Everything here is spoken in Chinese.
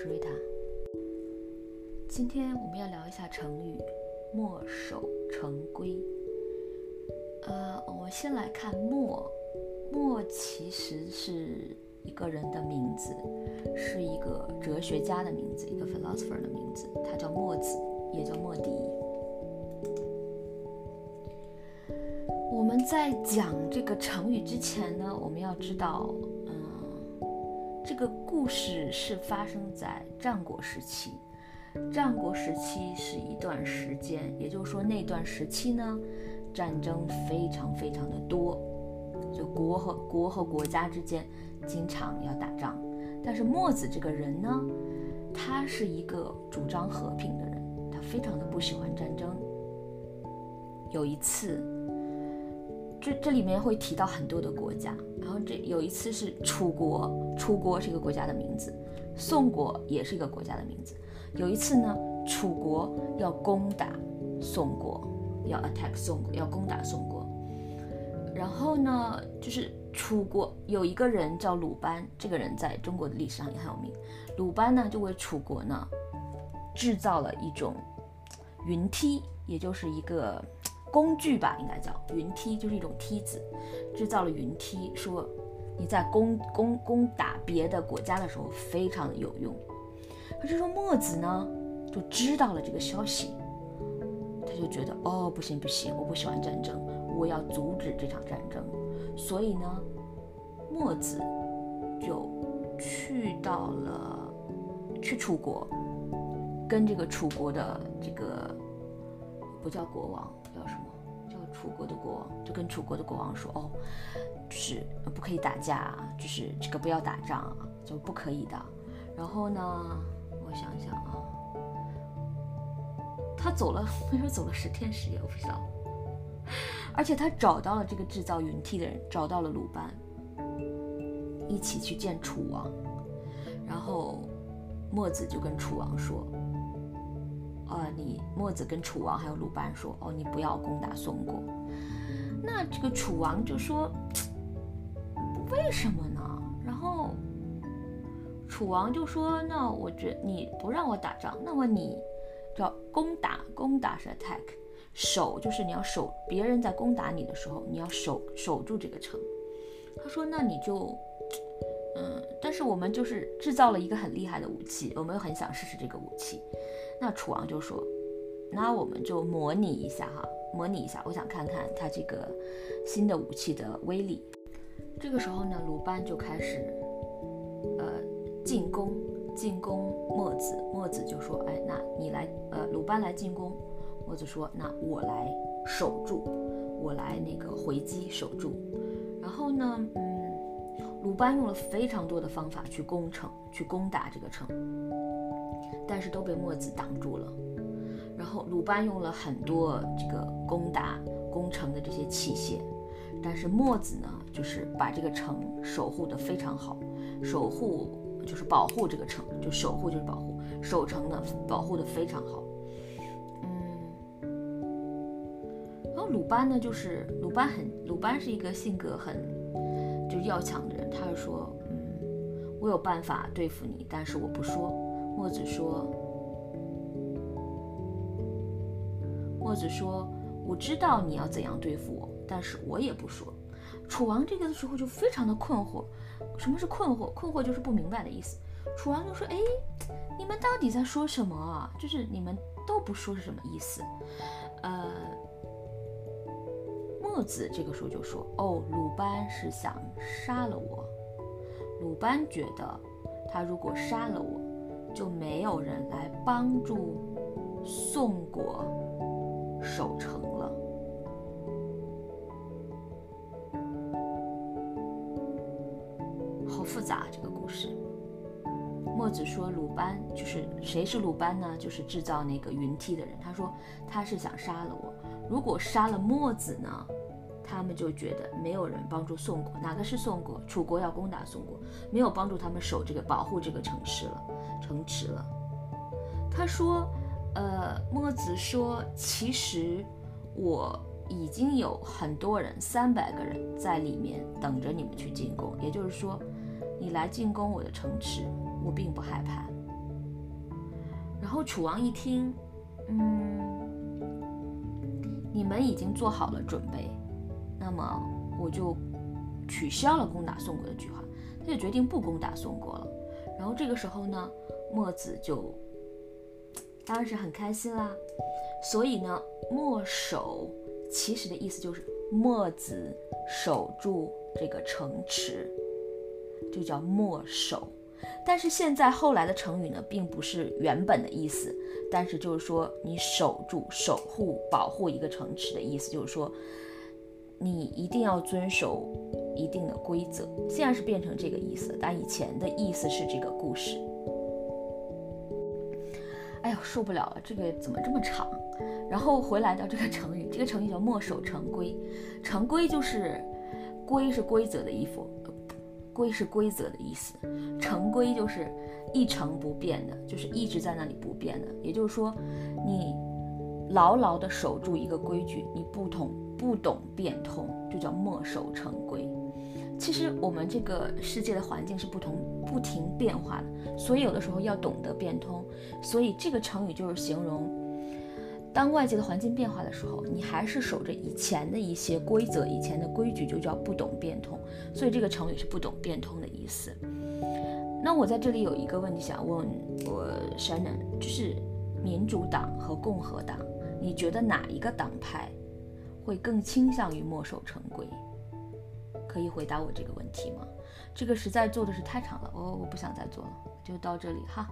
是瑞塔。今天我们要聊一下成语“墨守成规”。呃，我们先来看“墨”，“墨”其实是一个人的名字，是一个哲学家的名字，一个 philosopher 的名字，他叫墨子，也叫墨翟。我们在讲这个成语之前呢，我们要知道。嗯这个故事是发生在战国时期，战国时期是一段时间，也就是说那段时期呢，战争非常非常的多，就国和国和国家之间经常要打仗。但是墨子这个人呢，他是一个主张和平的人，他非常的不喜欢战争。有一次。这这里面会提到很多的国家，然后这有一次是楚国，楚国是一个国家的名字，宋国也是一个国家的名字。有一次呢，楚国要攻打宋国，要 attack 宋国，要攻打宋国。然后呢，就是楚国有一个人叫鲁班，这个人在中国的历史上也很有名。鲁班呢就为楚国呢制造了一种云梯，也就是一个。工具吧，应该叫云梯，就是一种梯子，制造了云梯，说你在攻攻攻打别的国家的时候非常有用。可是说墨子呢就知道了这个消息，他就觉得哦不行不行，我不喜欢战争，我要阻止这场战争。所以呢，墨子就去到了去楚国，跟这个楚国的这个不叫国王。叫什么？楚国的国王，就跟楚国的国王说：“哦，就是不可以打架，就是这个不要打仗，就不可以的。”然后呢，我想想啊，他走了，没说走了十天十夜，我不知道。而且他找到了这个制造云梯的人，找到了鲁班，一起去见楚王。然后墨子就跟楚王说。呃，你墨子跟楚王还有鲁班说，哦，你不要攻打宋国。那这个楚王就说，为什么呢？然后楚王就说，那我觉你不让我打仗，那么你叫攻打，攻打是 attack，守就是你要守，别人在攻打你的时候，你要守守住这个城。他说，那你就，但是我们就是制造了一个很厉害的武器，我们又很想试试这个武器。那楚王就说：“那我们就模拟一下哈，模拟一下，我想看看他这个新的武器的威力。”这个时候呢，鲁班就开始呃进攻，进攻墨子。墨子就说：“哎，那你来，呃，鲁班来进攻。”墨子说：“那我来守住，我来那个回击守住。”然后呢，鲁班用了非常多的方法去攻城，去攻打这个城。但是都被墨子挡住了，然后鲁班用了很多这个攻打攻城的这些器械，但是墨子呢，就是把这个城守护的非常好，守护就是保护这个城，就守护就是保护，守城呢保护的非常好，嗯，然后鲁班呢，就是鲁班很鲁班是一个性格很要强的人，他说，嗯，我有办法对付你，但是我不说。墨子说：“墨子说，我知道你要怎样对付我，但是我也不说。”楚王这个时候就非常的困惑，什么是困惑？困惑就是不明白的意思。楚王就说：“哎，你们到底在说什么啊？就是你们都不说是什么意思？”呃，墨子这个时候就说：“哦，鲁班是想杀了我。鲁班觉得，他如果杀了我。”就没有人来帮助宋国守城了。好复杂这个故事。墨子说鲁班就是谁是鲁班呢？就是制造那个云梯的人。他说他是想杀了我。如果杀了墨子呢？他们就觉得没有人帮助宋国，哪个是宋国？楚国要攻打宋国，没有帮助他们守这个保护这个城市了，城池了。他说，呃，墨子说，其实我已经有很多人，三百个人在里面等着你们去进攻。也就是说，你来进攻我的城池，我并不害怕。然后楚王一听，嗯，你们已经做好了准备，那么我就取消了攻打宋国的计划，他就决定不攻打宋国了。然后这个时候呢，墨子就当然是很开心啦。所以呢，墨守其实的意思就是墨子守住这个城池，就叫墨守。但是现在后来的成语呢，并不是原本的意思，但是就是说你守住、守护、保护一个城池的意思，就是说你一定要遵守一定的规则。现在是变成这个意思，但以前的意思是这个故事。哎呦，受不了了，这个怎么这么长？然后回来到这个成语，这个成语叫墨守成规。成规就是规是规则的衣服。规是规则的意思，成规就是一成不变的，就是一直在那里不变的。也就是说，你牢牢地守住一个规矩，你不懂不懂变通，就叫墨守成规。其实我们这个世界的环境是不同不停变化的，所以有的时候要懂得变通。所以这个成语就是形容。当外界的环境变化的时候，你还是守着以前的一些规则、以前的规矩，就叫不懂变通。所以这个成语是不懂变通的意思。那我在这里有一个问题想问我 Shannon，就是民主党和共和党，你觉得哪一个党派会更倾向于墨守成规？可以回答我这个问题吗？这个实在做的是太长了，我我不想再做了，就到这里哈。